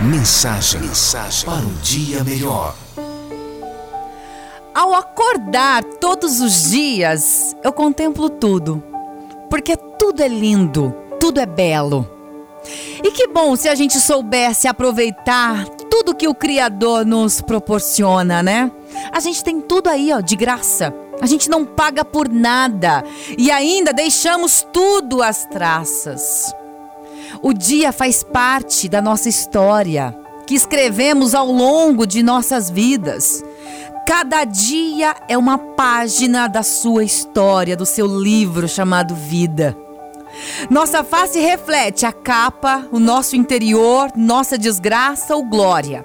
Mensagem, Mensagem para um dia melhor. Ao acordar todos os dias, eu contemplo tudo, porque tudo é lindo, tudo é belo. E que bom se a gente soubesse aproveitar tudo que o Criador nos proporciona, né? A gente tem tudo aí, ó, de graça. A gente não paga por nada e ainda deixamos tudo às traças. O dia faz parte da nossa história, que escrevemos ao longo de nossas vidas. Cada dia é uma página da sua história, do seu livro chamado Vida. Nossa face reflete a capa, o nosso interior, nossa desgraça ou glória.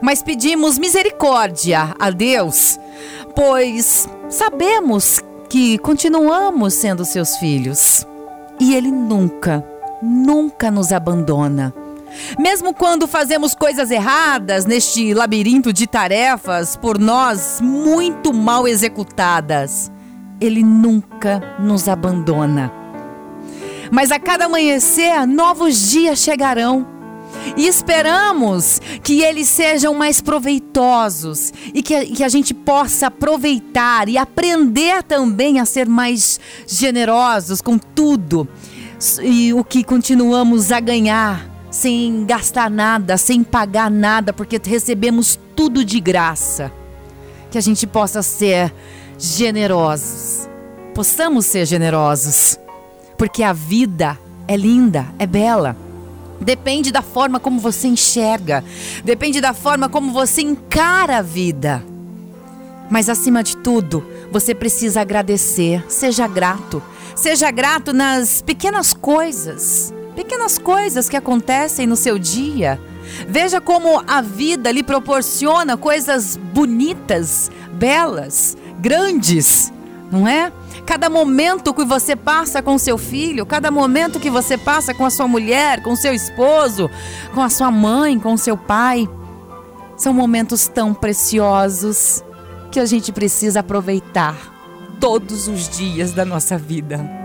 Mas pedimos misericórdia a Deus, pois sabemos que continuamos sendo seus filhos. E Ele nunca, nunca nos abandona. Mesmo quando fazemos coisas erradas neste labirinto de tarefas por nós muito mal executadas, Ele nunca nos abandona. Mas a cada amanhecer, novos dias chegarão. E esperamos que eles sejam mais proveitosos e que, que a gente possa aproveitar e aprender também a ser mais generosos com tudo e o que continuamos a ganhar sem gastar nada, sem pagar nada, porque recebemos tudo de graça. Que a gente possa ser generosos. Possamos ser generosos, porque a vida é linda, é bela. Depende da forma como você enxerga, depende da forma como você encara a vida. Mas acima de tudo, você precisa agradecer, seja grato. Seja grato nas pequenas coisas, pequenas coisas que acontecem no seu dia. Veja como a vida lhe proporciona coisas bonitas, belas, grandes, não é? Cada momento que você passa com seu filho, cada momento que você passa com a sua mulher, com seu esposo, com a sua mãe, com seu pai, são momentos tão preciosos que a gente precisa aproveitar todos os dias da nossa vida.